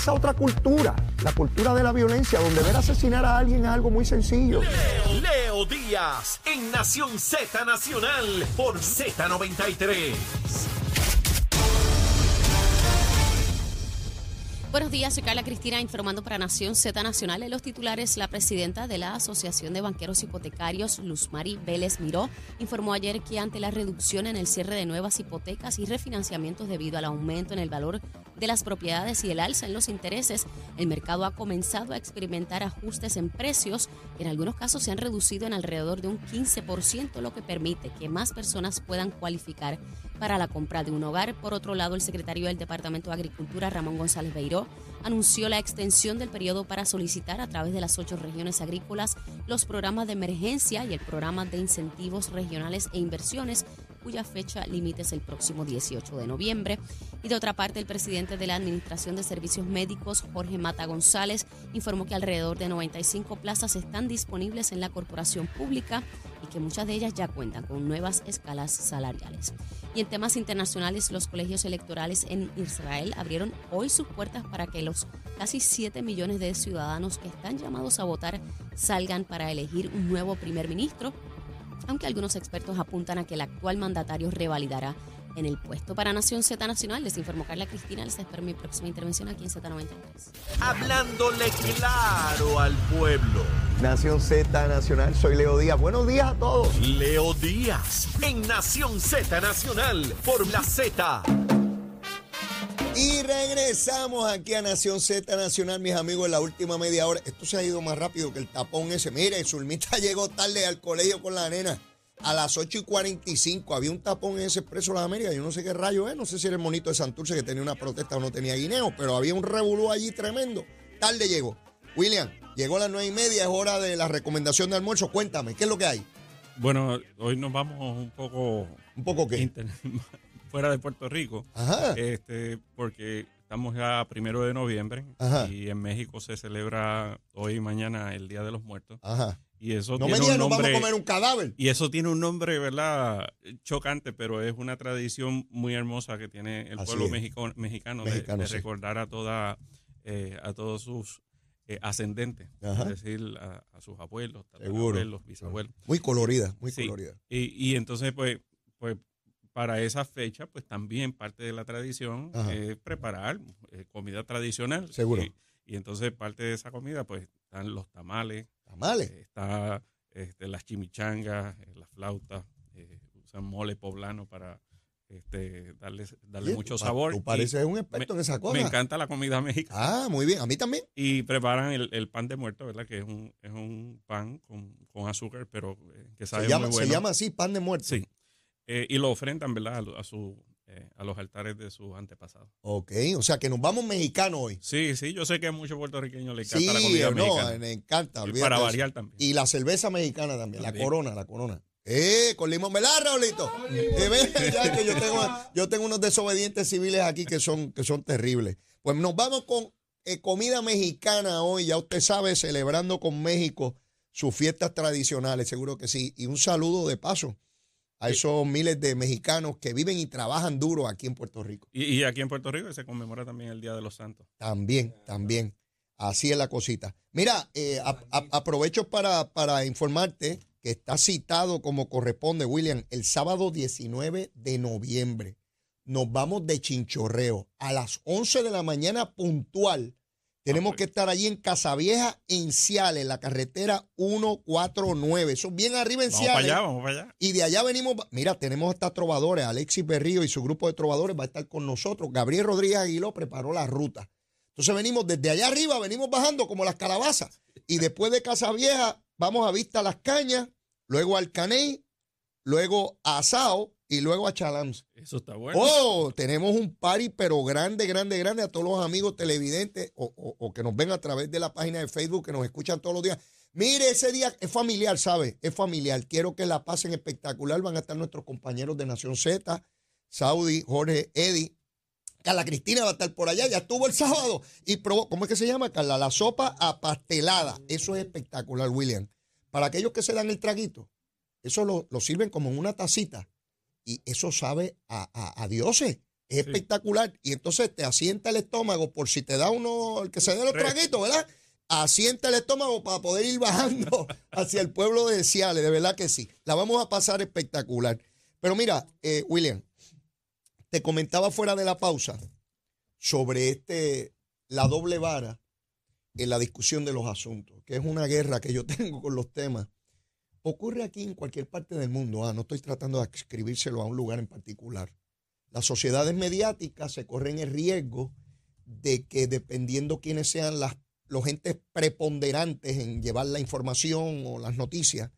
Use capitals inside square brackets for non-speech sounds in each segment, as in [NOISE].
esa otra cultura, la cultura de la violencia, donde ver asesinar a alguien es algo muy sencillo. Leo, Leo Díaz en Nación Z Nacional por Z93. Buenos días, soy Carla Cristina informando para Nación Z Nacional. En los titulares, la presidenta de la Asociación de Banqueros Hipotecarios, Luzmari Vélez Miró, informó ayer que ante la reducción en el cierre de nuevas hipotecas y refinanciamientos debido al aumento en el valor de las propiedades y el alza en los intereses, el mercado ha comenzado a experimentar ajustes en precios en algunos casos se han reducido en alrededor de un 15%, lo que permite que más personas puedan cualificar para la compra de un hogar. Por otro lado, el secretario del Departamento de Agricultura, Ramón González Beiró, anunció la extensión del periodo para solicitar a través de las ocho regiones agrícolas los programas de emergencia y el programa de incentivos regionales e inversiones cuya fecha límite es el próximo 18 de noviembre. Y de otra parte, el presidente de la Administración de Servicios Médicos, Jorge Mata González, informó que alrededor de 95 plazas están disponibles en la corporación pública y que muchas de ellas ya cuentan con nuevas escalas salariales. Y en temas internacionales, los colegios electorales en Israel abrieron hoy sus puertas para que los casi 7 millones de ciudadanos que están llamados a votar salgan para elegir un nuevo primer ministro aunque algunos expertos apuntan a que el actual mandatario revalidará en el puesto. Para Nación Z Nacional, les informó Carla Cristina. Les espero mi próxima intervención aquí en Z93. Hablándole claro al pueblo. Nación Z Nacional, soy Leo Díaz. Buenos días a todos. Leo Díaz en Nación Z Nacional por la Z. Y regresamos aquí a Nación Z Nacional, mis amigos, en la última media hora. Esto se ha ido más rápido que el tapón ese. Mire, Zulmita [LAUGHS] llegó tarde al colegio con la nena. A las 8 y 45 había un tapón en ese expreso de las Américas. Yo no sé qué rayo es. No sé si era el monito de Santurce que tenía una protesta o no tenía guineo, pero había un revolú allí tremendo. Tarde llegó. William, llegó a las 9 y media. Es hora de la recomendación de almuerzo. Cuéntame, ¿qué es lo que hay? Bueno, hoy nos vamos un poco. ¿Un poco qué? [LAUGHS] fuera de Puerto Rico. Ajá. Este, porque estamos ya primero de noviembre Ajá. y en México se celebra hoy y mañana el Día de los Muertos. Ajá. Y eso No tiene me digas, un nos vamos a comer un cadáver. Y eso tiene un nombre, ¿verdad? Chocante, pero es una tradición muy hermosa que tiene el Así pueblo mexico- mexicano, de- Mexicano, de, recordar a toda eh, a todos sus eh, ascendentes, Ajá. es decir, a, a sus abuelos, abuelos, bisabuelos. Muy colorida, muy Sí. colorida. Y, y entonces, pues, pues, para esa fecha, pues también parte de la tradición Ajá. es preparar eh, comida tradicional. Seguro. Y, y entonces parte de esa comida, pues, están los tamales, Tamales. eh, está este, las chimichangas, eh, las flautas, eh, usan mole poblano para este, darle, darle mucho sabor. Tú pareces un experto en esa cosa. me encanta la comida mexicana. Ah, muy bien. A mí también. Y preparan el, el pan de muerto, ¿verdad? Que es un, es un pan con, con azúcar, pero eh, que sabe Se llama, muy se bueno. llama así, pan de muerto. Sí. Eh, y lo ofrendan, ¿verdad? A, su, eh, a los altares de sus antepasados. Ok, o sea que nos vamos mexicanos hoy. Sí, sí, yo sé que a muchos puertorriqueños les Sí, encanta la comida no, mexicana. me encanta. Y para variar también. Y la cerveza mexicana también, la corona, la corona. Eh, con limón, ¿verdad, Raulito? [LAUGHS] Ya que yo tengo, yo tengo unos desobedientes civiles aquí que son, que son terribles. Pues nos vamos con eh, comida mexicana hoy, ya usted sabe, celebrando con México sus fiestas tradicionales, seguro que sí. Y un saludo de paso a esos miles de mexicanos que viven y trabajan duro aquí en Puerto Rico. Y, y aquí en Puerto Rico se conmemora también el Día de los Santos. También, también. Así es la cosita. Mira, eh, a- a- aprovecho para, para informarte que está citado como corresponde, William, el sábado 19 de noviembre. Nos vamos de chinchorreo a las 11 de la mañana puntual. Tenemos Ah, que pues. estar allí en Casavieja, en Ciales, la carretera 149. Eso es bien arriba en Vamos para allá, vamos para allá. Y de allá venimos, mira, tenemos hasta trovadores, Alexis Berrío y su grupo de trovadores va a estar con nosotros. Gabriel Rodríguez Aguiló preparó la ruta. Entonces venimos desde allá arriba, venimos bajando como las calabazas. Y después de Casa Vieja, vamos a Vista Las Cañas, luego al Caney, luego a Sao y luego a Chalams. Eso está bueno. Oh, tenemos un party, pero grande, grande, grande a todos los amigos televidentes o, o- o que nos ven a través de la página de Facebook, que nos escuchan todos los días. Mire, ese día es familiar, ¿sabe? Es familiar. Quiero que la pasen espectacular. Van a estar nuestros compañeros de Nación Z, Saudi, Jorge, Eddie. Carla Cristina va a estar por allá, ya estuvo el sábado y probó, ¿cómo es que se llama, Carla? La sopa apastelada. Eso es espectacular, William. Para aquellos que se dan el traguito, eso lo, lo sirven como en una tacita y eso sabe a, a, a dioses. Es espectacular. Y entonces te asienta el estómago por si te da uno, el que se dé los traguitos, ¿verdad? Asienta el estómago para poder ir bajando [LAUGHS] hacia el pueblo de Ciales. De verdad que sí. La vamos a pasar espectacular. Pero mira, eh, William, te comentaba fuera de la pausa sobre este, la doble vara en la discusión de los asuntos, que es una guerra que yo [LAUGHS] tengo con los temas. Ocurre aquí en cualquier parte del mundo. Ah, no estoy tratando de escribírselo a un lugar en particular. Las sociedades mediáticas se corren el riesgo de que dependiendo quiénes sean las, los entes preponderantes en llevar la información o las noticias,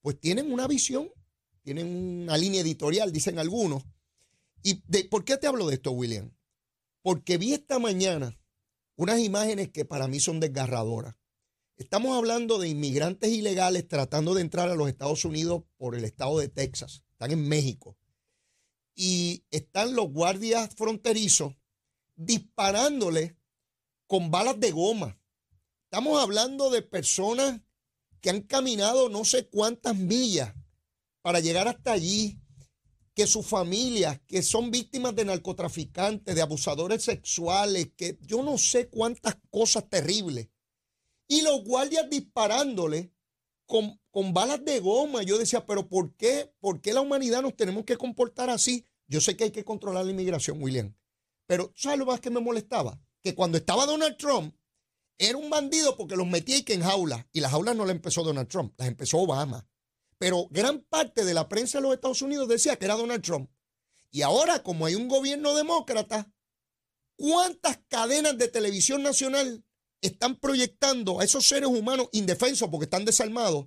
pues tienen una visión, tienen una línea editorial, dicen algunos. ¿Y de, por qué te hablo de esto, William? Porque vi esta mañana unas imágenes que para mí son desgarradoras. Estamos hablando de inmigrantes ilegales tratando de entrar a los Estados Unidos por el estado de Texas. Están en México. Y están los guardias fronterizos disparándole con balas de goma. Estamos hablando de personas que han caminado no sé cuántas millas para llegar hasta allí, que sus familias, que son víctimas de narcotraficantes, de abusadores sexuales, que yo no sé cuántas cosas terribles. Y los guardias disparándole con, con balas de goma. Yo decía, pero ¿por qué? ¿Por qué la humanidad nos tenemos que comportar así? Yo sé que hay que controlar la inmigración, William. Pero ¿sabes lo más que me molestaba? Que cuando estaba Donald Trump, era un bandido porque los metía y que en jaulas. Y las jaulas no las empezó Donald Trump, las empezó Obama. Pero gran parte de la prensa de los Estados Unidos decía que era Donald Trump. Y ahora, como hay un gobierno demócrata, ¿cuántas cadenas de televisión nacional están proyectando a esos seres humanos indefensos porque están desarmados?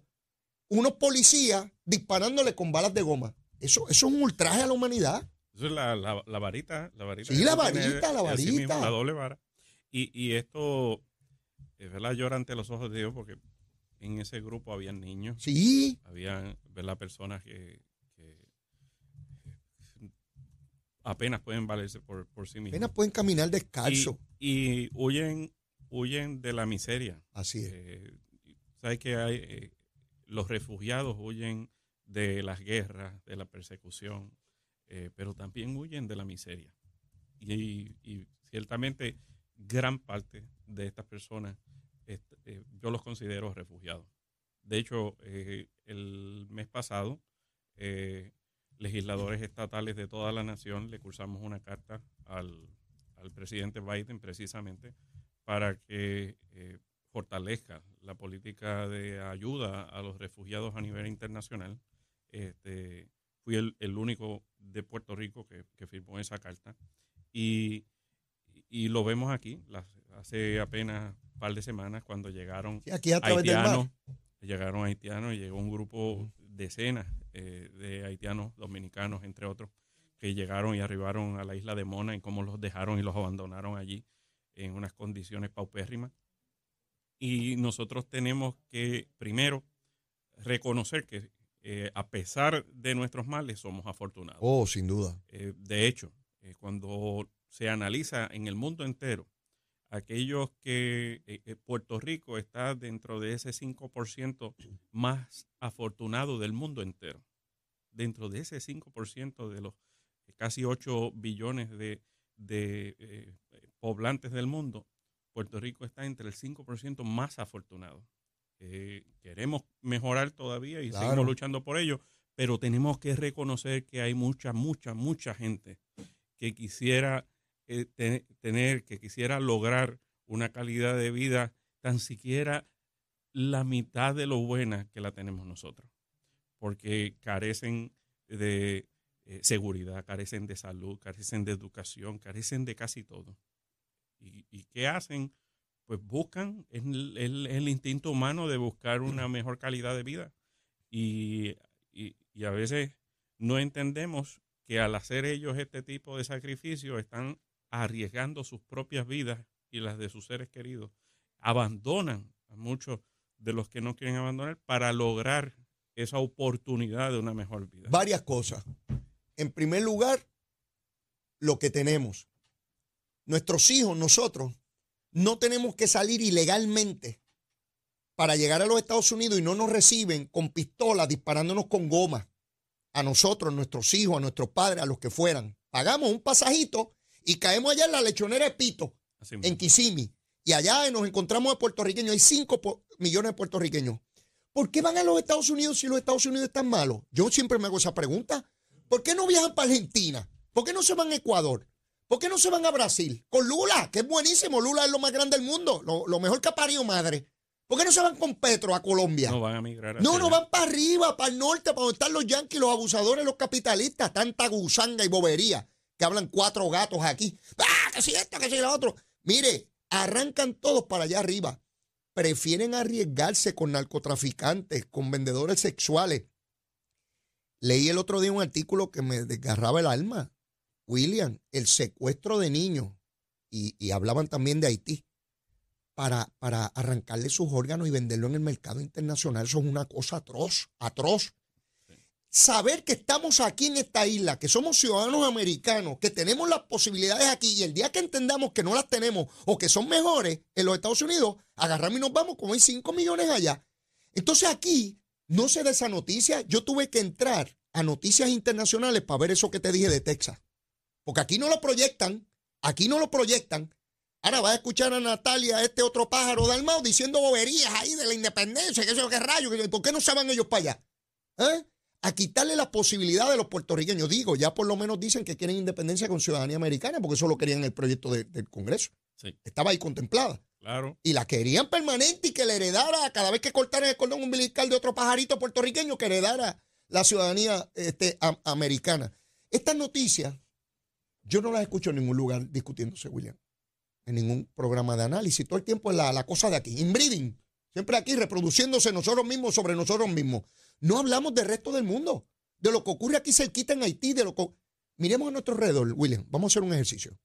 Unos policías disparándole con balas de goma. Eso, eso es un ultraje a la humanidad. Eso es la, varita, la varita. Sí, la varita, la varita. la doble vara. Y, y esto, es verdad, llora ante los ojos de Dios porque en ese grupo habían niños. Sí. Habían, ¿verdad? Personas que, apenas pueden valerse por, sí mismos. Apenas pueden caminar descalzo. Y, huyen, huyen de la miseria. Así es. Eh, ¿Sabes que hay? Eh, los refugiados huyen de las guerras, de la persecución, eh, pero también huyen de la miseria. Y, y, ciertamente gran parte de estas personas yo los considero refugiados. De hecho, el mes pasado, legisladores estatales de toda la nación le cursamos una carta al, presidente Biden precisamente para que fortalezca la política de ayuda a los refugiados a nivel internacional. Este, fui el, único de Puerto Rico que, firmó esa carta. Y, y, lo vemos aquí, hace apenas par de semanas cuando llegaron haitianos, llegaron haitianos y llegó un grupo decenas eh, de haitianos dominicanos, entre otros, que llegaron y arribaron a la isla de Mona y cómo los dejaron y los abandonaron allí en unas condiciones paupérrimas. Y nosotros tenemos que, primero, reconocer que eh, a pesar de nuestros males somos afortunados. Oh, sin duda. Eh, de hecho, cuando se analiza en el mundo entero aquellos que eh, eh, Puerto Rico está dentro de ese 5% más afortunado del mundo entero. Dentro de ese 5% de los casi 8 billones de, eh, poblantes del mundo, Puerto Rico está entre el 5% más afortunado. queremos mejorar todavía y seguimos luchando por ello, pero tenemos que reconocer que hay mucha, mucha, mucha gente que quisiera tener, que quisiera lograr una calidad de vida tan siquiera la mitad de lo buena que la tenemos nosotros, porque carecen de eh, seguridad, carecen de salud, carecen de educación, carecen de casi todo. ¿Y, qué hacen? Pues buscan el, el, instinto humano de buscar una mejor calidad de vida. Y, y, y a veces no entendemos que al hacer ellos este tipo de sacrificio están arriesgando sus propias vidas y las de sus seres queridos, abandonan a muchos de los que no quieren abandonar para lograr esa oportunidad de una mejor vida. Varias cosas. En primer lugar, lo que tenemos. Nuestros hijos, nosotros, no tenemos que salir ilegalmente para llegar a los Estados Unidos y no nos reciben con pistolas disparándonos con goma. A nosotros, a nuestros hijos, a nuestros padres, a los que fueran. pagamos un pasajito y caemos allá en la lechonera de Pito, Así en. Kissimmee. Y allá nos encontramos de puertorriqueños. Hay 5 millones de puertorriqueños. ¿Por qué van a los Estados Unidos si los Estados Unidos están malos? Yo siempre me hago esa pregunta. ¿Por qué no viajan para Argentina? ¿Por qué no se van a Ecuador? ¿Por qué no se van a Brasil? Con Lula, que es buenísimo. Lula es lo más grande del mundo. Lo, lo mejor que ha parido madre. ¿Por qué no se van con Petro a Colombia? No van a migrar. No, hacia no allá. van para arriba, para el norte, para donde están los yanquis, los abusadores, los capitalistas, tanta gusanga y bobería que hablan cuatro gatos aquí. ¡Ah, que si esto, que si lo otro! Mire, arrancan todos para allá arriba. Prefieren arriesgarse con narcotraficantes, con vendedores sexuales. Leí el otro día un artículo que me desgarraba el alma. William, el secuestro de niños. Y, hablaban también de Haití para, para arrancarle sus órganos y venderlo en el mercado internacional. Eso es una cosa atroz, atroz. Saber que estamos aquí en esta isla, que somos ciudadanos americanos, que tenemos las posibilidades aquí y el día que entendamos que no las tenemos o que son mejores en los Estados Unidos, agarramos y nos vamos como hay 5 millones allá. Entonces aquí no se da esa noticia. Yo tuve que entrar a noticias internacionales para ver eso que te dije de Texas. Porque aquí no lo proyectan, aquí no lo proyectan. Ahora vas a escuchar a Natalia, este otro pájaro de Almao, diciendo boberías ahí de la independencia, que eso qué rayo, que- ¿por qué no se van ellos para allá? ¿Eh? A quitarle la posibilidad de los puertorriqueños. Digo, ya por lo menos dicen que quieren independencia con ciudadanía americana, porque eso lo querían en el proyecto de- del Congreso. Sí, Estaba ahí contemplada. claro. Y la querían permanente y que le heredara, cada vez que cortaran el cordón umbilical de otro pajarito puertorriqueño, que heredara la ciudadanía este, am- americana. Estas noticias, yo no las escucho en ningún lugar discutiéndose, William. En ningún programa de análisis. Todo el tiempo es la, la cosa de aquí. Inbreeding. Siempre aquí reproduciéndose nosotros mismos sobre nosotros mismos. No hablamos del resto del mundo. De lo que ocurre aquí cerquita en Haití, de lo que... Miremos a nuestro alrededor, William. Vamos a hacer un ejercicio.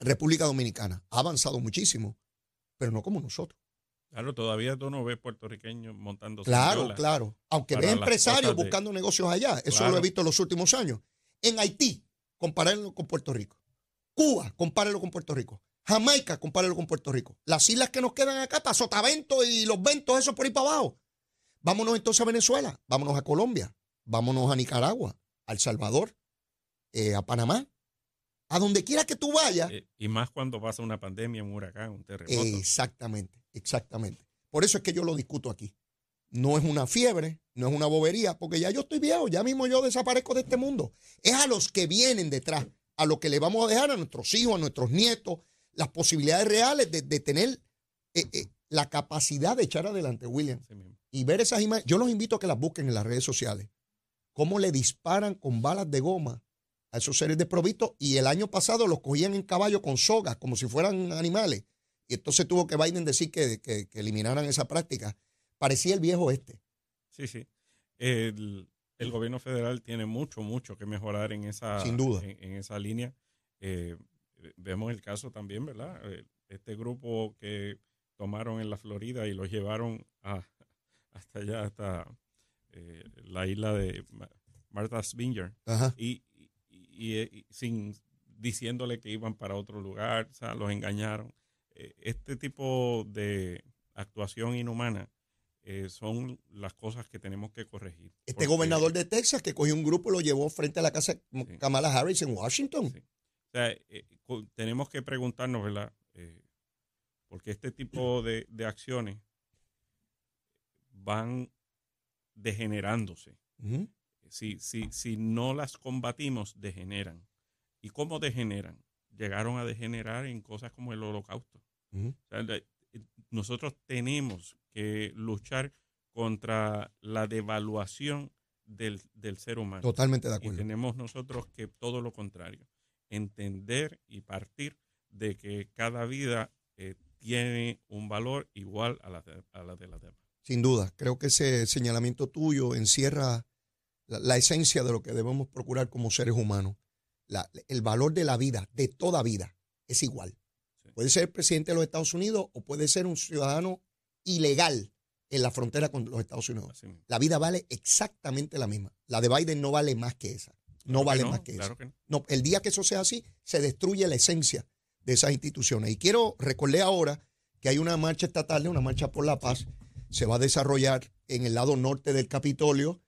República Dominicana ha avanzado muchísimo, pero no como nosotros. Claro, todavía tú no ves puertorriqueños montando Claro, claro. Aunque ves empresarios de- buscando negocios allá. Eso Claro. lo he visto en los últimos años. En Haití, compárenlo con Puerto Rico. Cuba, compárenlo con Puerto Rico. Jamaica, compárenlo con Puerto Rico. Las islas que nos quedan acá, para Sotavento y los ventos, eso por ahí para abajo. Vámonos entonces a Venezuela, vámonos a Colombia, vámonos a Nicaragua, a El Salvador, eh, a Panamá. A donde quiera que tú vayas, Eh, y más cuando pasa una pandemia, un huracán, un terremoto. Exactamente, exactamente. Por eso es que yo lo discuto aquí. No es una fiebre, no es una bobería, porque ya yo estoy viejo, ya mismo yo desaparezco de este mundo. Es a los que vienen detrás, a los que le vamos a dejar a nuestros hijos, a nuestros nietos, las posibilidades reales de, de tener eh, eh, la capacidad de echar adelante, William. Y ver esas imágenes. Yo los invito a que las busquen en las redes sociales. Cómo le disparan con balas de goma a esos seres desprovistos. Y el año pasado los cogían en caballo con sogas, como si fueran animales. Y entonces tuvo que Biden decir que, que- que eliminaran esa práctica. Parecía el viejo este. Sí, sí. El, el gobierno federal tiene mucho, mucho que mejorar en esa, Sin duda. En, en esa línea. Eh, vemos el caso también, ¿verdad? Eh, Este grupo que tomaron en la Florida y los llevaron a, hasta allá, hasta eh, la isla de Ma- Martha's Vineyard. Ajá. y, y- y- y sin diciéndole que iban para otro lugar, o sea, los engañaron. Este tipo de actuación inhumana eh, son las cosas que tenemos que corregir. Este gobernador de Texas que cogió un grupo y lo llevó frente a la casa de. Kamala Harris en Washington. Sí. O sea, eh, tenemos que preguntarnos, ¿verdad? Eh, porque este tipo de, de acciones van degenerándose. Si, si, si no las combatimos, degeneran. ¿Y cómo degeneran? Llegaron a degenerar en cosas como el holocausto. O sea, nosotros tenemos que luchar contra la devaluación del, del ser humano. Totalmente de Y acuerdo. tenemos nosotros que todo lo contrario, entender y partir de que cada vida eh, tiene un valor igual a la de, a la de las demás. Sin duda, creo que ese señalamiento tuyo encierra la, la esencia de lo que debemos procurar como seres humanos. La- el valor de la vida, de toda vida, es igual. Sí. Puede ser presidente de los Estados Unidos o puede ser un ciudadano ilegal en la frontera con los Estados Unidos. La vida vale exactamente la misma. La de Biden no vale más que esa. No Claro vale más que claro esa. que no. No, el día que eso sea así, se destruye la esencia de esas instituciones. Y quiero recordar ahora que hay una marcha esta tarde, una marcha por la paz, se va a desarrollar en el lado norte del Capitolio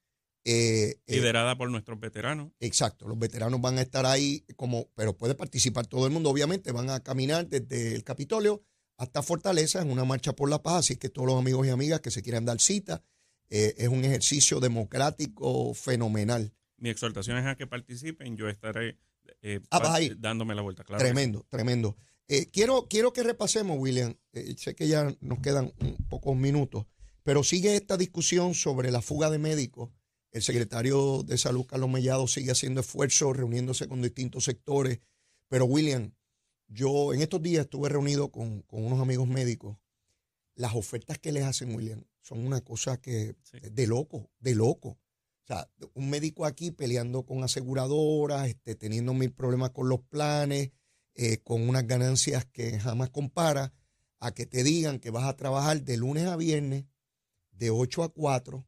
Eh, eh, Liderada por nuestros veteranos. Exacto, los veteranos van a estar ahí, como, pero puede participar todo el mundo, obviamente, van a caminar desde el Capitolio hasta Fortaleza en una marcha por la paz, así que todos los amigos y amigas que se quieran dar cita, eh, es un ejercicio democrático fenomenal. Mi exhortación es a que participen, yo estaré eh, Ah, vas dándome la vuelta, claro. tremendo, tremendo. Eh, quiero, quiero que repasemos, William, sé que ya nos quedan un pocos minutos, pero sigue esta discusión sobre la fuga de médicos. El secretario de Salud, Carlos Mellado, sigue haciendo esfuerzos, reuniéndose con distintos sectores. Pero, William, yo en estos días estuve reunido con, con unos amigos médicos. Las ofertas que les hacen, William, son una cosa que Sí. de loco, de loco. O sea, un médico aquí peleando con aseguradoras, este, teniendo mil problemas con los planes, eh, con unas ganancias que jamás compara, a que te digan que vas a trabajar de lunes a viernes, de 8 a 4,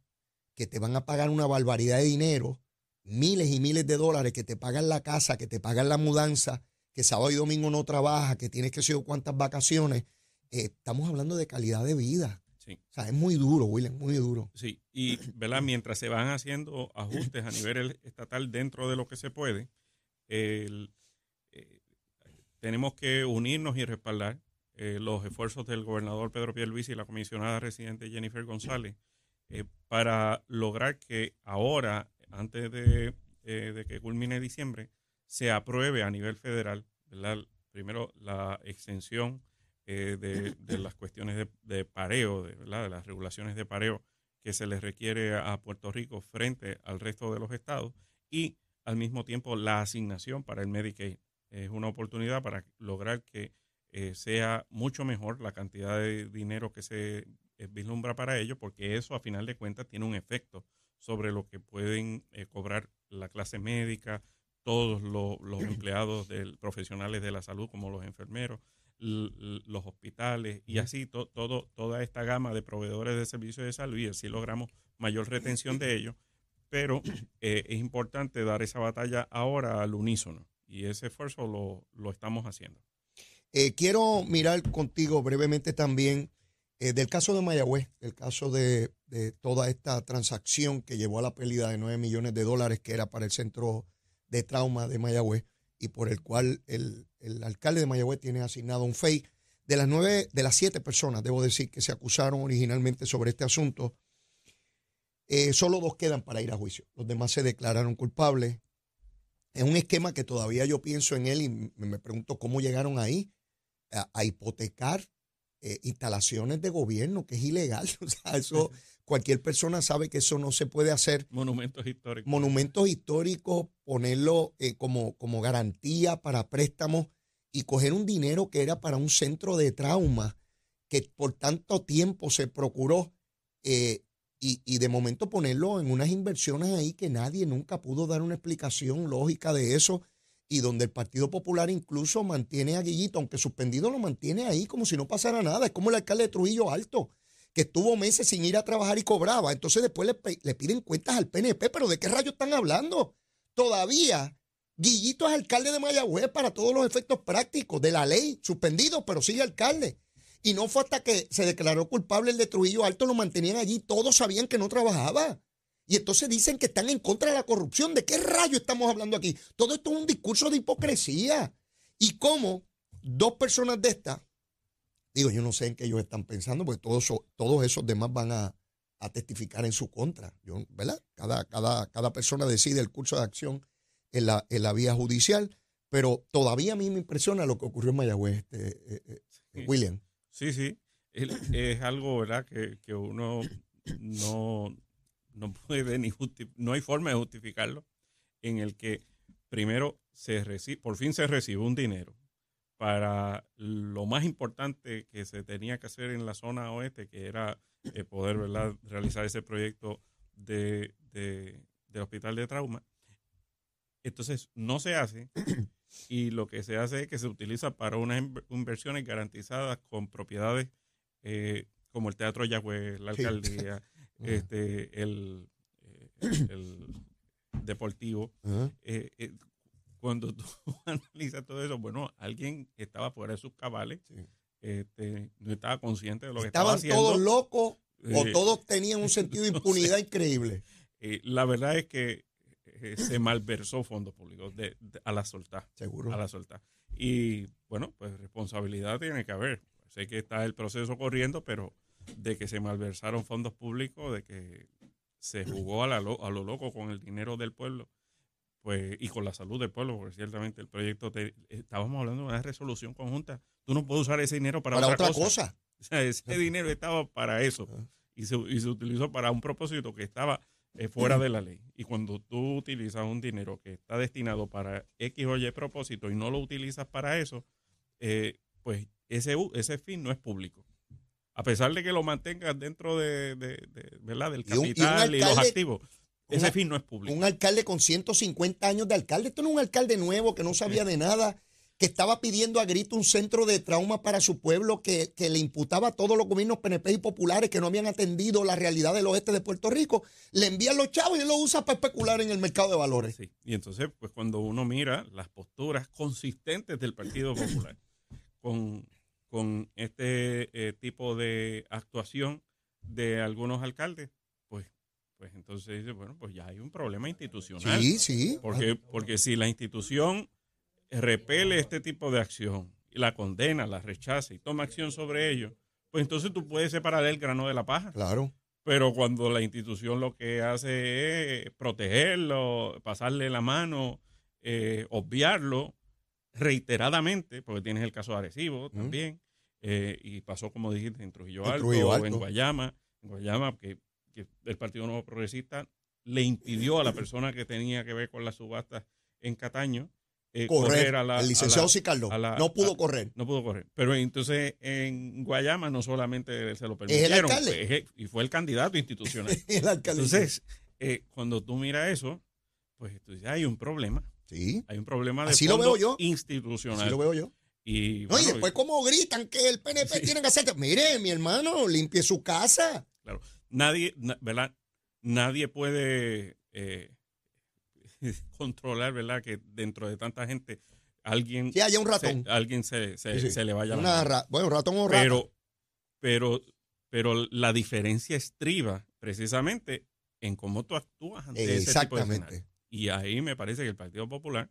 que te van a pagar una barbaridad de dinero, miles y miles de dólares, que te pagan la casa, que te pagan la mudanza, que sábado y domingo no trabajas, que tienes que yo cuántas vacaciones. Eh, estamos hablando de calidad de vida. Sí. O sea, es muy duro, William, muy duro. Sí, y ¿verdad? mientras se van haciendo ajustes a nivel estatal dentro de lo que se puede, el- eh, tenemos que unirnos y respaldar eh, los esfuerzos del gobernador Pedro Pierluisi y la comisionada residente Jennifer González eh, para lograr que ahora, antes de, de que culmine diciembre, se apruebe a nivel federal, primero la extensión eh, de, las cuestiones de, pareo, de, las regulaciones de pareo que se les requiere a Puerto Rico frente al resto de los estados y al mismo tiempo la asignación para el Medicaid. Es una oportunidad para lograr que eh, sea mucho mejor la cantidad de dinero que se eh, vislumbra para ello, porque eso a final de cuentas tiene un efecto sobre lo que pueden cobrar la clase médica, todos lo- los empleados del, profesionales de la salud, como los enfermeros, los hospitales y así to- todo, toda esta gama de proveedores de servicios de salud y así logramos mayor retención de ellos. Pero eh, es importante dar esa batalla ahora al unísono y ese esfuerzo lo, lo estamos haciendo. Eh, quiero mirar contigo brevemente también eh, del caso de Mayagüez, el caso de, de toda esta transacción que llevó a la pérdida de 9 millones de dólares que era para el centro de trauma de Mayagüez y por el cual el, el alcalde de Mayagüez tiene asignado un FEI. De las nueve, de las siete personas, debo decir, que se acusaron originalmente sobre este asunto, eh, solo dos quedan para ir a juicio. Los demás se declararon culpables. Es un esquema que todavía yo pienso en él y me, pregunto cómo llegaron ahí a, a hipotecar eh, instalaciones de gobierno, que es ilegal. [LAUGHS] O sea, eso cualquier persona sabe que eso no se puede hacer. Monumentos históricos. Monumentos históricos, ponerlo eh, como, como garantía para préstamos y coger un dinero que era para un centro de trauma que por tanto tiempo se procuró eh, y, y de momento ponerlo en unas inversiones ahí que nadie nunca pudo dar una explicación lógica de eso y donde el Partido Popular incluso mantiene a Guillito, aunque suspendido lo mantiene ahí como si no pasara nada. Es como el alcalde de Trujillo Alto, que estuvo meses sin ir a trabajar y cobraba. Entonces después le, piden cuentas al PNP, pero ¿de qué rayos están hablando? Todavía Guillito es alcalde de Mayagüez para todos los efectos prácticos de la ley, suspendido, pero sigue alcalde. Y no fue hasta que se declaró culpable el de Trujillo Alto, lo mantenían allí, todos sabían que no trabajaba. Y entonces dicen que están en contra de la corrupción. ¿De qué rayo estamos hablando aquí? Todo esto es un discurso de hipocresía. Y cómo dos personas de estas, digo, yo no sé en qué ellos están pensando, porque todos, todos esos demás van a, a testificar en su contra. Yo, ¿Verdad? Cada, cada, cada persona decide el curso de acción en la, en la vía judicial, pero todavía a mí me impresiona lo que ocurrió en Mayagüez, este, eh, eh, Sí. William. Sí, sí. Es algo, ¿verdad? Que, que uno no, no puede ni no hay forma de justificarlo en el que primero se reci- por fin se recibe un dinero para lo más importante que se tenía que hacer en la zona oeste, que era eh, poder ¿verdad? realizar ese proyecto de, de- del hospital de trauma. Entonces no se hace [COUGHS] y lo que se hace es que se utiliza para unas inver- inversiones garantizadas con propiedades eh, como el Teatro Yagüe, la Sí. alcaldía, [LAUGHS] este, el, eh, el deportivo. Eh, eh, cuando tú [LAUGHS] analizas todo eso, bueno, alguien estaba fuera de sus cabales, Sí. este, no estaba consciente de lo que estaba Estaban haciendo. todos locos o Eh, todos tenían un sentido de [LAUGHS] impunidad increíble. eh, la verdad es que eh, se malversó fondos públicos de, a la solta. Seguro. A la solta. Y bueno, pues responsabilidad tiene que haber. Sé que está el proceso corriendo, pero de que se malversaron fondos públicos, de que se jugó a, la, a lo loco con el dinero del pueblo, pues y con la salud del pueblo, porque ciertamente el proyecto, estábamos hablando de una resolución conjunta, tú no puedes usar ese dinero para, otra, cosa. [LAUGHS] O sea, ese dinero estaba para eso y se, y se utilizó para un propósito que estaba eh, fuera de la ley. Y cuando tú utilizas un dinero que está destinado para X o Y propósito y no lo utilizas para eso, eh, pues ese, ese fin no es público. A pesar de que lo mantengas dentro de, ¿verdad? del capital y, los activos. Ese fin no es público. Un alcalde con 150 años de alcalde. Esto no es un alcalde nuevo que no sabía de nada, que estaba pidiendo a grito un centro de trauma para su pueblo, que, le imputaba a todos los gobiernos PNP y populares que no habían atendido la realidad del oeste de Puerto Rico. Le envían los chavos y él lo usa para especular en el mercado de valores. Sí. Y entonces, pues cuando uno mira las posturas consistentes del Partido Popular con, con este eh, tipo de actuación de algunos alcaldes, pues entonces dice, bueno, pues ya hay un problema institucional. Sí, sí. Porque, porque si la institución repele este tipo de acción, y la condena, la rechaza y toma acción sobre ello, pues entonces tú puedes separar el grano de la paja. Claro. Pero cuando la institución lo que hace es protegerlo, pasarle la mano, eh, obviarlo reiteradamente, porque tienes el caso de Arecibo también, eh, y pasó, como dijiste, en Trujillo, Alto, o en Guayama, en Guayama, que que el Partido Nuevo Progresista le impidió a la persona que tenía que ver con las subastas en Cataño eh, correr, a la. El licenciado Sicardo no pudo correr. No pudo correr. Pero entonces en Guayama no solamente se lo permitieron. y fue el candidato institucional. [LAUGHS] el alcalde. Entonces, eh, cuando tú miras eso, pues hay un problema. Sí. Hay un problema de Así lo veo yo. institucional. Así lo veo yo. Y, no, y después como gritan que el PNP [LAUGHS] tiene que hacer. Mire, mi hermano, limpie su casa. Claro nadie, ¿verdad? Nadie puede eh, [LAUGHS] controlar, ¿verdad? Que dentro de tanta gente alguien... Sí, haya un ratón. Se, alguien se, se, le vaya Una ra Bueno, ratón o ratón. Pero, pero, pero la diferencia estriba precisamente en cómo tú actúas ante ese tipo de Y ahí me parece que el Partido Popular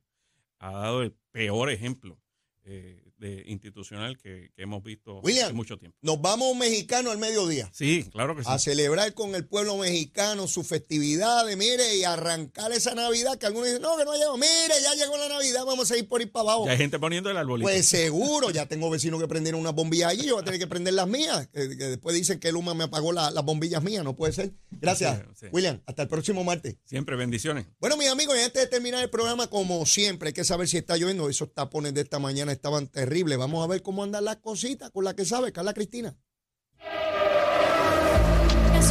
ha dado el peor ejemplo eh, de institucional que, hemos visto hace mucho tiempo. Nos vamos mexicanos al mediodía. Sí, claro que sí. A celebrar con el pueblo mexicano sus festividades, mire, y arrancar esa Navidad que algunos dicen, no, que no ha llegado. Mire, ya llegó la Navidad, vamos a ir por ir para abajo. Ya hay gente poniendo el arbolito. Pues [LAUGHS] seguro, ya tengo vecinos que prendieron unas bombillas allí, yo voy a tener que prender las mías. Que, después dicen que el Luma me apagó las bombillas mías, no puede ser. Gracias, William. Hasta el próximo martes. Siempre bendiciones. Bueno, mis amigos, y antes de terminar el programa, como siempre, hay que saber si está lloviendo. Esos tapones de esta mañana estaban terribles. Vamos a ver cómo andan las cositas con la que sabe Carla Cristina.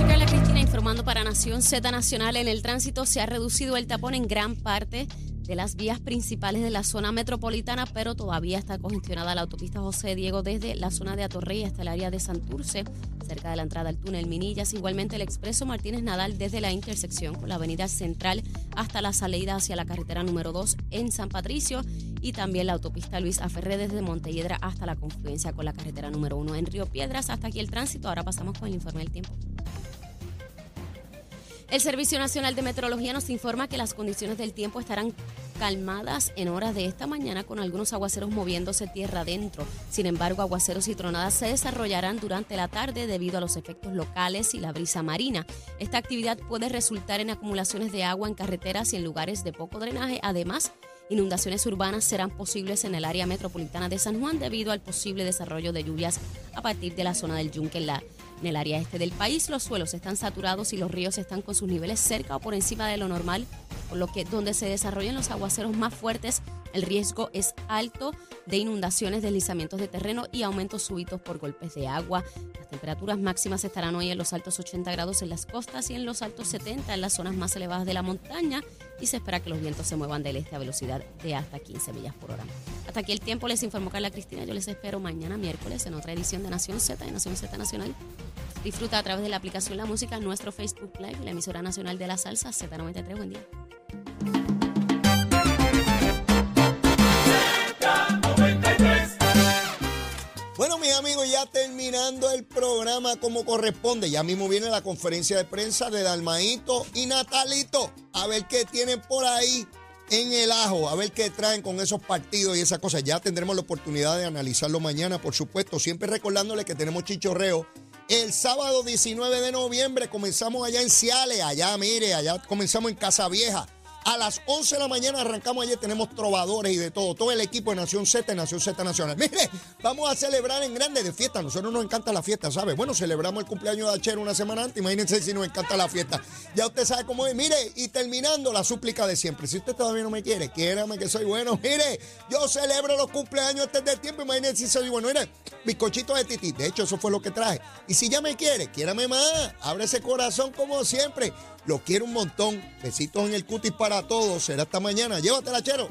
Carla Cristina, informando para Nación Z Nacional. En el tránsito se ha reducido el tapón en gran parte de las vías principales de la zona metropolitana, pero todavía está congestionada la autopista José Diego desde la zona de Atorrey hasta el área de Santurce, cerca de la entrada al túnel Minillas. Igualmente el expreso Martínez Nadal desde la intersección con la avenida Central hasta la salida hacia la carretera número 2 en San Patricio y también la autopista Luis Aferré desde Montelledra hasta la confluencia con la carretera número 1 en Río Piedras. Hasta aquí el tránsito. Ahora pasamos con el informe del tiempo. El Servicio Nacional de Meteorología nos informa que las condiciones del tiempo estarán calmadas en horas de esta mañana con algunos aguaceros moviéndose tierra adentro. Sin embargo, aguaceros y tronadas se desarrollarán durante la tarde debido a los efectos locales y la brisa marina. Esta actividad puede resultar en acumulaciones de agua en carreteras y en lugares de poco drenaje. Además, Inundaciones urbanas serán posibles en el área metropolitana de San Juan debido al posible desarrollo de lluvias a partir de la zona del Yunque en, en el área este del país. Los suelos están saturados y los ríos están con sus niveles cerca o por encima de lo normal, por lo que donde se desarrollan los aguaceros más fuertes, el riesgo es alto de inundaciones, deslizamientos de terreno y aumentos súbitos por golpes de agua. Temperaturas máximas estarán hoy en los altos 80 grados en las costas y en los altos 70 en las zonas más elevadas de la montaña y se espera que los vientos se muevan del este a velocidad de hasta 15 millas por hora. Hasta aquí el tiempo, les informó Carla Cristina. Yo les espero mañana miércoles en otra edición de Nación Z, de Nación Z Nacional. Disfruta a través de la aplicación La Música, nuestro Facebook Live, la emisora nacional de la salsa Z93. Buen día. Terminando el programa como corresponde. Ya mismo viene la conferencia de prensa de Dalmaito y Natalito. A ver qué tienen por ahí en el ajo, a ver qué traen con esos partidos y esas cosas. Ya tendremos la oportunidad de analizarlo mañana, por supuesto. Siempre recordándole que tenemos chichorreo. El sábado 19 de noviembre comenzamos allá en Ciales, allá, mire, allá comenzamos en Casa Vieja. A las 11 de la mañana arrancamos ayer, tenemos trovadores y de todo, todo el equipo de Nación Z Nación Z Nacional. [LAUGHS] Mire, vamos a celebrar en grande de fiesta. Nosotros nos encanta la fiesta, ¿sabe? Bueno, celebramos el cumpleaños de Achero una semana antes, imagínense si nos encanta la fiesta. Ya usted sabe cómo es. Mire, y terminando la súplica de siempre. Si usted todavía no me quiere, quiérame que soy bueno. [LAUGHS] Mire, yo celebro los cumpleaños antes del tiempo, imagínense si soy bueno. Mire, bizcochito de tití. De hecho, eso fue lo que traje. Y si ya me quiere, quiérame más. Abre ese corazón como siempre. Lo quiero un montón. Besitos en el cutis para todos. Será hasta mañana. Llévatela, chero.